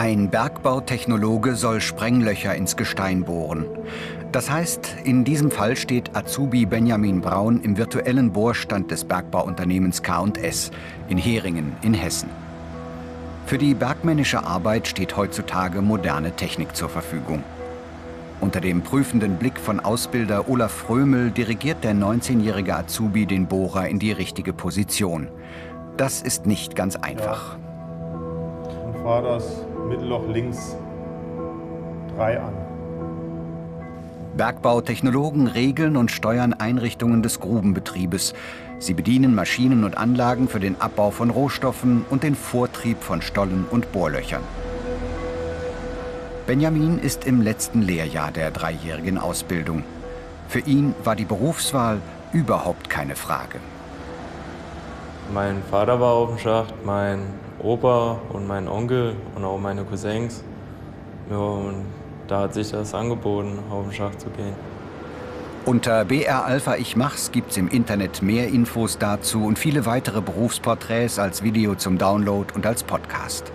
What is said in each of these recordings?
Ein Bergbautechnologe soll Sprenglöcher ins Gestein bohren. Das heißt, in diesem Fall steht Azubi Benjamin Braun im virtuellen Bohrstand des Bergbauunternehmens K&S in Heringen in Hessen. Für die bergmännische Arbeit steht heutzutage moderne Technik zur Verfügung. Unter dem prüfenden Blick von Ausbilder Olaf Frömel dirigiert der 19-jährige Azubi den Bohrer in die richtige Position. Das ist nicht ganz einfach. Ja. Und fahr das Mittelloch links 3 an. Bergbautechnologen regeln und steuern Einrichtungen des Grubenbetriebes. Sie bedienen Maschinen und Anlagen für den Abbau von Rohstoffen und den Vortrieb von Stollen und Bohrlöchern. Benjamin ist im letzten Lehrjahr der dreijährigen Ausbildung. Für ihn war die Berufswahl überhaupt keine Frage. Mein Vater war auf dem Schacht, mein Opa und mein Onkel und auch meine Cousins. Ja, und da hat sich das angeboten, auf den Schacht zu gehen. Unter BR Alpha Ich Mach's gibt's im Internet mehr Infos dazu und viele weitere Berufsporträts als Video zum Download und als Podcast.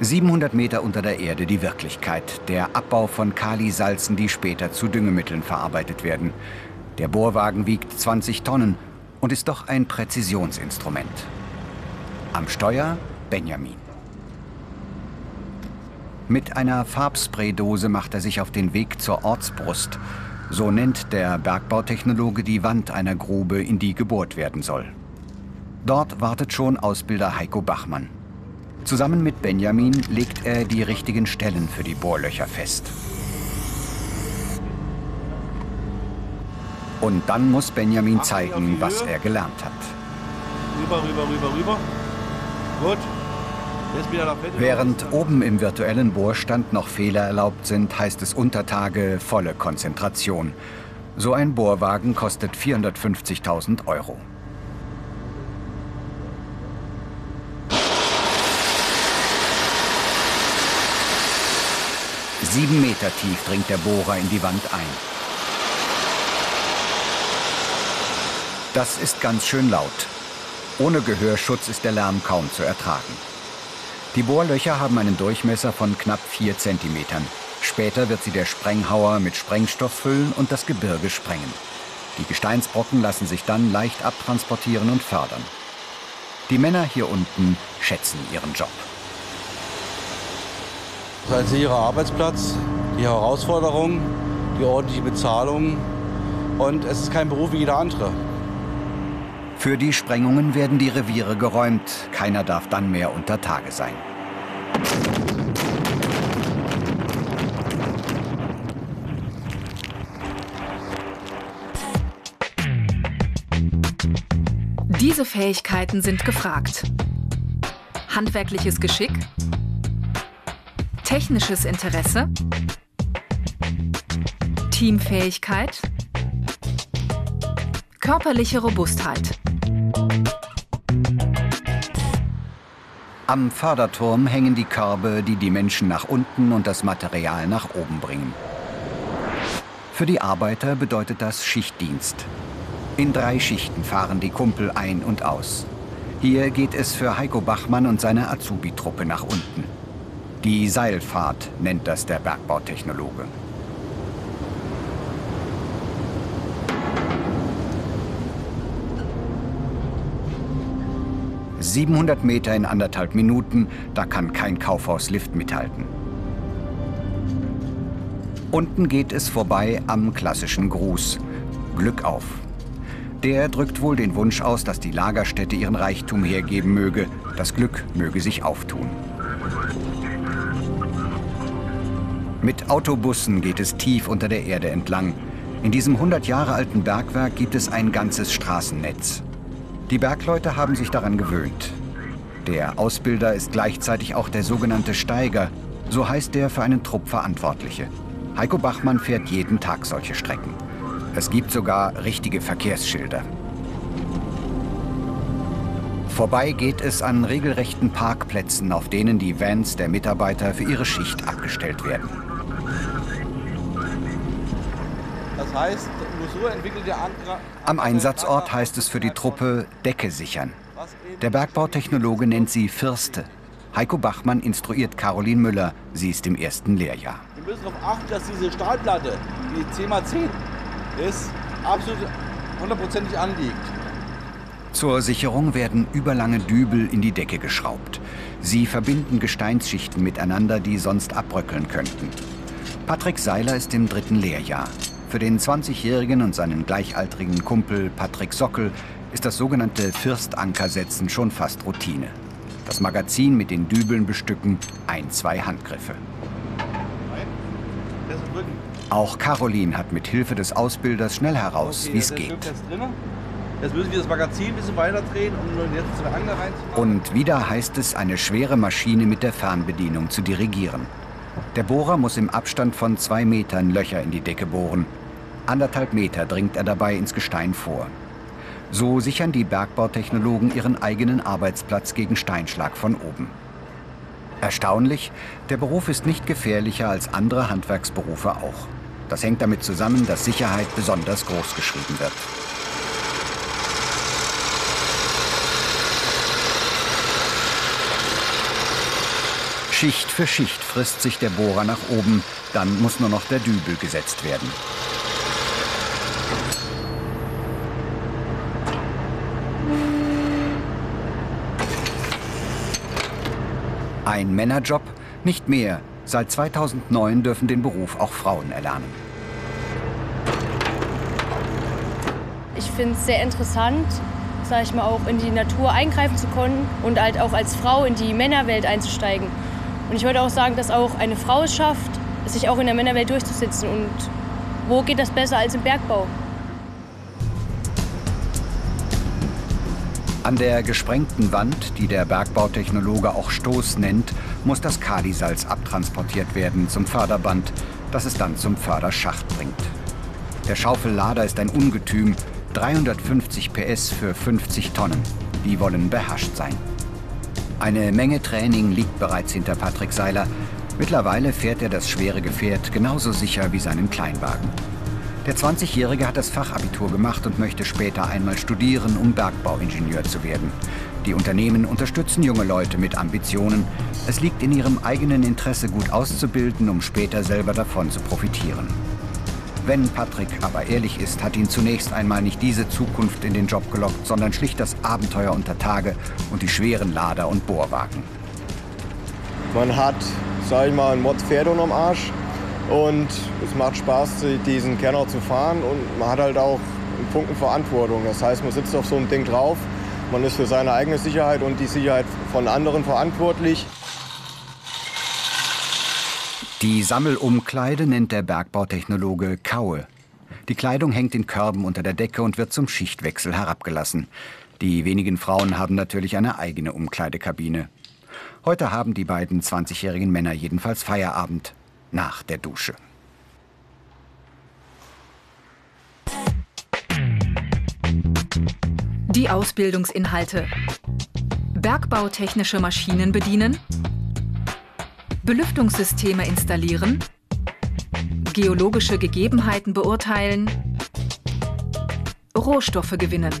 700 Meter unter der Erde die Wirklichkeit. Der Abbau von Kalisalzen, die später zu Düngemitteln verarbeitet werden. Der Bohrwagen wiegt 20 Tonnen und ist doch ein Präzisionsinstrument. Am Steuer Benjamin. Mit einer Farbspraydose macht er sich auf den Weg zur Ortsbrust. So nennt der Bergbautechnologe die Wand einer Grube, in die gebohrt werden soll. Dort wartet schon Ausbilder Heiko Bachmann. Zusammen mit Benjamin legt er die richtigen Stellen für die Bohrlöcher fest. Und dann muss Benjamin zeigen, was er gelernt hat. Rüber, rüber, rüber, rüber. Gut. Während oben im virtuellen Bohrstand noch Fehler erlaubt sind, heißt es unter Tage volle Konzentration. So ein Bohrwagen kostet 450.000 Euro. Sieben Meter tief dringt der Bohrer in die Wand ein. Das ist ganz schön laut. Ohne Gehörschutz ist der Lärm kaum zu ertragen. Die Bohrlöcher haben einen Durchmesser von knapp 4 cm. Später wird sie der Sprenghauer mit Sprengstoff füllen und das Gebirge sprengen. Die Gesteinsbrocken lassen sich dann leicht abtransportieren und fördern. Die Männer hier unten schätzen ihren Job. Das ein sicherer Arbeitsplatz, die Herausforderung, die ordentliche Bezahlung und es ist kein Beruf wie jeder andere. Für die Sprengungen werden die Reviere geräumt. Keiner darf dann mehr unter Tage sein. Diese Fähigkeiten sind gefragt. Handwerkliches Geschick, technisches Interesse, Teamfähigkeit, körperliche Robustheit. Am Förderturm hängen die Körbe, die die Menschen nach unten und das Material nach oben bringen. Für die Arbeiter bedeutet das Schichtdienst. In drei Schichten fahren die Kumpel ein und aus. Hier geht es für Heiko Bachmann und seine Azubi-Truppe nach unten. Die Seilfahrt nennt das der Bergbautechnologe. 700 Meter in anderthalb Minuten, da kann kein Kaufhauslift mithalten. Unten geht es vorbei am klassischen Gruß. Glück auf. Der drückt wohl den Wunsch aus, dass die Lagerstätte ihren Reichtum hergeben möge. Das Glück möge sich auftun. Mit Autobussen geht es tief unter der Erde entlang. In diesem 100 Jahre alten Bergwerk gibt es ein ganzes Straßennetz. Die Bergleute haben sich daran gewöhnt. Der Ausbilder ist gleichzeitig auch der sogenannte Steiger, so heißt der für einen Trupp Verantwortliche. Heiko Bachmann fährt jeden Tag solche Strecken. Es gibt sogar richtige Verkehrsschilder. Vorbei geht es an regelrechten Parkplätzen, auf denen die Vans der Mitarbeiter für ihre Schicht abgestellt werden. Das heißt, Am Einsatzort heißt es für die Truppe Decke sichern. Der Bergbautechnologe nennt sie Firste. Heiko Bachmann instruiert Caroline Müller. Sie ist im ersten Lehrjahr. Wir müssen darauf achten, dass diese Stahlplatte, die 10x10 ist, absolut hundertprozentig anliegt. Zur Sicherung werden überlange Dübel in die Decke geschraubt. Sie verbinden Gesteinsschichten miteinander, die sonst abbröckeln könnten. Patrick Seiler ist im dritten Lehrjahr. Für den 20-Jährigen und seinen gleichaltrigen Kumpel Patrick Sockel ist das sogenannte Firstankersetzen schon fast Routine. Das Magazin mit den Dübeln bestücken, ein, zwei Handgriffe. Auch Caroline hat mit Hilfe des Ausbilders schnell heraus, wie es geht. Jetzt müssen wir das Magazin ein bisschen weiter drehen, um jetzt Angler reinzumachen. Und wieder heißt es, eine schwere Maschine mit der Fernbedienung zu dirigieren. Der Bohrer muss im Abstand von zwei Metern Löcher in die Decke bohren. Anderthalb Meter dringt er dabei ins Gestein vor. So sichern die Bergbautechnologen ihren eigenen Arbeitsplatz gegen Steinschlag von oben. Erstaunlich, der Beruf ist nicht gefährlicher als andere Handwerksberufe auch. Das hängt damit zusammen, dass Sicherheit besonders groß geschrieben wird. Schicht für Schicht frisst sich der Bohrer nach oben, dann muss nur noch der Dübel gesetzt werden. Ein Männerjob? Nicht mehr. Seit 2009 dürfen den Beruf auch Frauen erlernen. Ich finde es sehr interessant, sage ich mal, auch in die Natur eingreifen zu können und halt auch als Frau in die Männerwelt einzusteigen. Und ich würde auch sagen, dass auch eine Frau es schafft, sich auch in der Männerwelt durchzusetzen. Und wo geht das besser als im Bergbau? An der gesprengten Wand, die der Bergbautechnologe auch Stoß nennt, muss das Kalisalz abtransportiert werden zum Förderband, das es dann zum Förderschacht bringt. Der Schaufellader ist ein Ungetüm, 350 PS für 50 Tonnen. Die wollen beherrscht sein. Eine Menge Training liegt bereits hinter Patrick Seiler. Mittlerweile fährt er das schwere Gefährt genauso sicher wie seinen Kleinwagen. Der 20-Jährige hat das Fachabitur gemacht und möchte später einmal studieren, um Bergbauingenieur zu werden. Die Unternehmen unterstützen junge Leute mit Ambitionen. Es liegt in ihrem eigenen Interesse, gut auszubilden, um später selber davon zu profitieren. Wenn Patrick aber ehrlich ist, hat ihn zunächst einmal nicht diese Zukunft in den Job gelockt, sondern schlicht das Abenteuer unter Tage und die schweren Lader- und Bohrwagen. Man hat, sag ich mal, ein Mod Pferd unterm Arsch und es macht Spaß, diesen Kenner zu fahren und man hat halt auch einen Funken Verantwortung. Das heißt, man sitzt auf so einem Ding drauf, man ist für seine eigene Sicherheit und die Sicherheit von anderen verantwortlich. Die Sammelumkleide nennt der Bergbautechnologe Kaue. Die Kleidung hängt in Körben unter der Decke und wird zum Schichtwechsel herabgelassen. Die wenigen Frauen haben natürlich eine eigene Umkleidekabine. Heute haben die beiden 20-jährigen Männer jedenfalls Feierabend nach der Dusche. Die Ausbildungsinhalte. Bergbautechnische Maschinen bedienen, Belüftungssysteme installieren, geologische Gegebenheiten beurteilen, Rohstoffe gewinnen.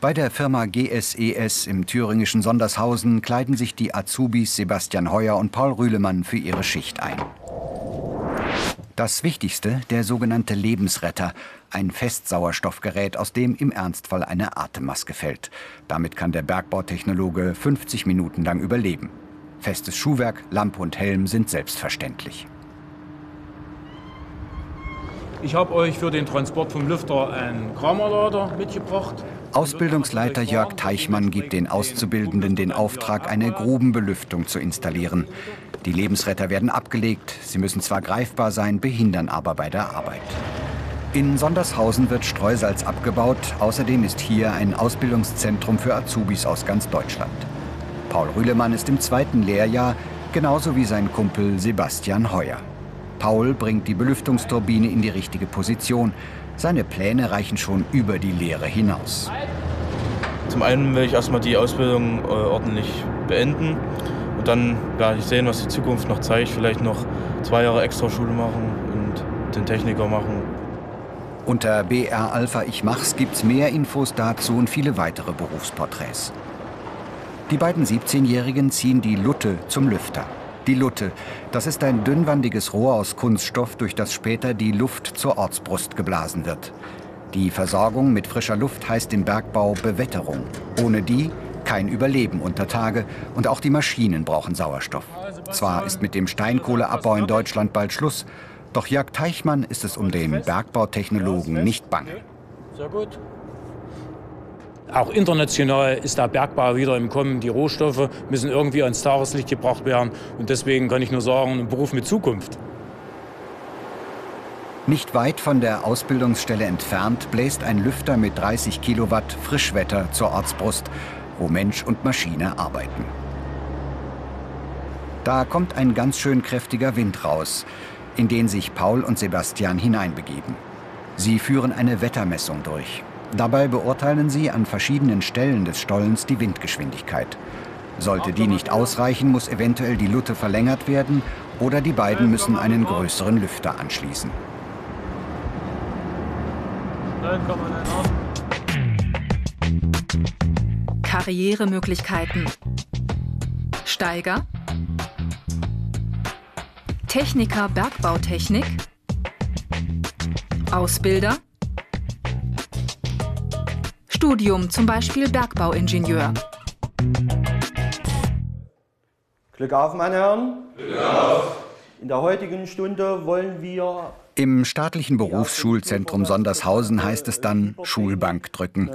Bei der Firma GSES im thüringischen Sondershausen kleiden sich die Azubis Sebastian Heuer und Paul Rühlemann für ihre Schicht ein. Das Wichtigste, der sogenannte Lebensretter, ein Festsauerstoffgerät, aus dem im Ernstfall eine Atemmaske fällt. Damit kann der Bergbautechnologe 50 Minuten lang überleben. Festes Schuhwerk, Lampe und Helm sind selbstverständlich. Ich habe euch für den Transport vom Lüfter einen Kramerlader mitgebracht. Ausbildungsleiter Jörg Teichmann gibt den Auszubildenden den Auftrag, eine Grubenbelüftung zu installieren. Die Lebensretter werden abgelegt. Sie müssen zwar greifbar sein, behindern aber bei der Arbeit. In Sondershausen wird Streusalz abgebaut. Außerdem ist hier ein Ausbildungszentrum für Azubis aus ganz Deutschland. Paul Rühlemann ist im zweiten Lehrjahr, genauso wie sein Kumpel Sebastian Heuer. Paul bringt die Belüftungsturbine in die richtige Position. Seine Pläne reichen schon über die Lehre hinaus. Zum einen will ich erstmal die Ausbildung äh, ordentlich beenden und dann werde ich sehen, was die Zukunft noch zeigt. Vielleicht noch zwei Jahre Extraschule machen und den Techniker machen. Unter BR Alpha Ich Mach's gibt's mehr Infos dazu und viele weitere Berufsporträts. Die beiden 17-Jährigen ziehen die Lutte zum Lüfter. Die Lutte, das ist ein dünnwandiges Rohr aus Kunststoff, durch das später die Luft zur Ortsbrust geblasen wird. Die Versorgung mit frischer Luft heißt im Bergbau Bewetterung. Ohne die kein Überleben unter Tage und auch die Maschinen brauchen Sauerstoff. Zwar ist mit dem Steinkohleabbau in Deutschland bald Schluss, doch Jörg Teichmann ist es um den Bergbautechnologen nicht bange. Sehr gut. Auch international ist der Bergbau wieder im Kommen. Die Rohstoffe müssen irgendwie ans Tageslicht gebracht werden. Und deswegen kann ich nur sagen, ein Beruf mit Zukunft. Nicht weit von der Ausbildungsstelle entfernt bläst ein Lüfter mit 30 Kilowatt Frischwetter zur Ortsbrust, wo Mensch und Maschine arbeiten. Da kommt ein ganz schön kräftiger Wind raus in den sich Paul und Sebastian hineinbegeben. Sie führen eine Wettermessung durch. Dabei beurteilen sie an verschiedenen Stellen des Stollens die Windgeschwindigkeit. Sollte die nicht ausreichen, muss eventuell die Lutte verlängert werden oder die beiden müssen einen größeren Lüfter anschließen. Karrieremöglichkeiten. Steiger, Techniker Bergbautechnik, Ausbilder, Studium zum Beispiel Bergbauingenieur. Glück auf, meine Herren. Glück auf. In der heutigen Stunde wollen wir im staatlichen Berufsschulzentrum Sondershausen heißt es dann Schulbank drücken.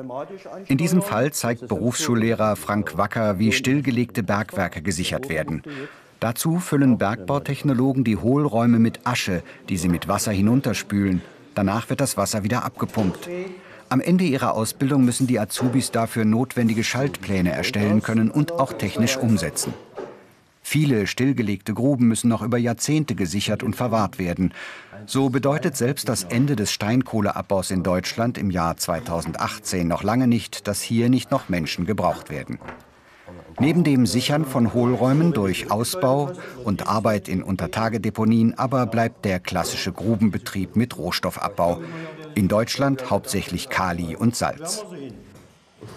In diesem Fall zeigt Berufsschullehrer Frank Wacker, wie stillgelegte Bergwerke gesichert werden. Dazu füllen Bergbautechnologen die Hohlräume mit Asche, die sie mit Wasser hinunterspülen. Danach wird das Wasser wieder abgepumpt. Am Ende ihrer Ausbildung müssen die Azubis dafür notwendige Schaltpläne erstellen können und auch technisch umsetzen. Viele stillgelegte Gruben müssen noch über Jahrzehnte gesichert und verwahrt werden. So bedeutet selbst das Ende des Steinkohleabbaus in Deutschland im Jahr 2018 noch lange nicht, dass hier nicht noch Menschen gebraucht werden. Neben dem Sichern von Hohlräumen durch Ausbau und Arbeit in Untertagedeponien aber bleibt der klassische Grubenbetrieb mit Rohstoffabbau. In Deutschland hauptsächlich Kali und Salz.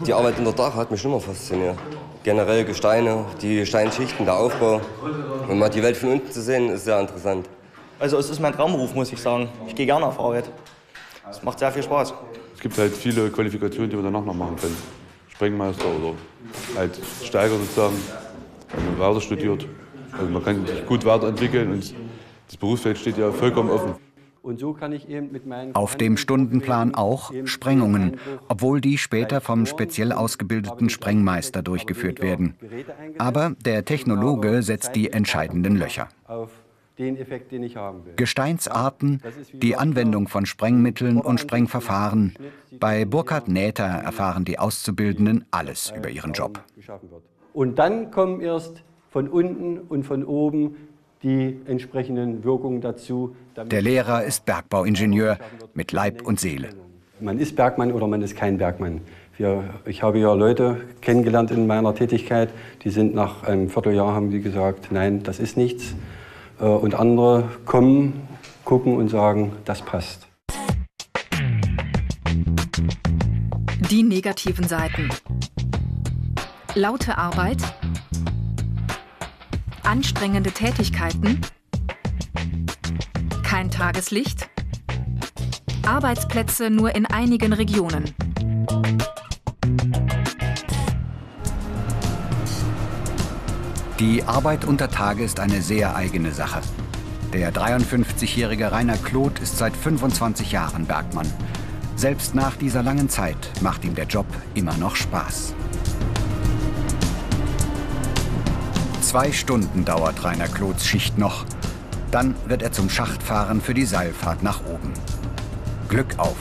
Die Arbeit in der Dach hat mich immer fasziniert. Generell Gesteine, die Steinschichten, der Aufbau. Und mal die Welt von unten zu sehen, ist sehr interessant. Also es ist mein Traumberuf, muss ich sagen. Ich gehe gerne auf Arbeit. Es macht sehr viel Spaß. Es gibt halt viele Qualifikationen, die man danach noch machen kann. Sprengmeister oder halt Steiger sozusagen, wenn man weiter studiert. Also man kann sich gut weiterentwickeln und das Berufsfeld steht ja vollkommen offen. So Auf dem Stundenplan auch Sprengungen, obwohl die später vom speziell ausgebildeten Sprengmeister durchgeführt werden. Aber der Technologe setzt die entscheidenden Löcher den Effekt, den ich haben will. Gesteinsarten, die Anwendung von Sprengmitteln und Sprengverfahren. Bei Burkhard Näther erfahren die Auszubildenden alles über ihren Job. Und dann kommen erst von unten und von oben die entsprechenden Wirkungen dazu. Der Lehrer ist Bergbauingenieur mit Leib und Seele. Man ist Bergmann oder man ist kein Bergmann. Wir, ich habe ja Leute kennengelernt in meiner Tätigkeit, die sind nach einem Vierteljahr, haben die gesagt, nein, das ist nichts. Äh, und andere kommen, gucken und sagen, das passt. Die negativen Seiten. Laute Arbeit, anstrengende Tätigkeiten, kein Tageslicht, Arbeitsplätze nur in einigen Regionen. Die Arbeit unter Tage ist eine sehr eigene Sache. Der 53-jährige Rainer Kloth ist seit 25 Jahren Bergmann. Selbst nach dieser langen Zeit macht ihm der Job immer noch Spaß. Zwei Stunden dauert Rainer Kloths Schicht noch. Dann wird er zum Schacht fahren für die Seilfahrt nach oben. Glück auf!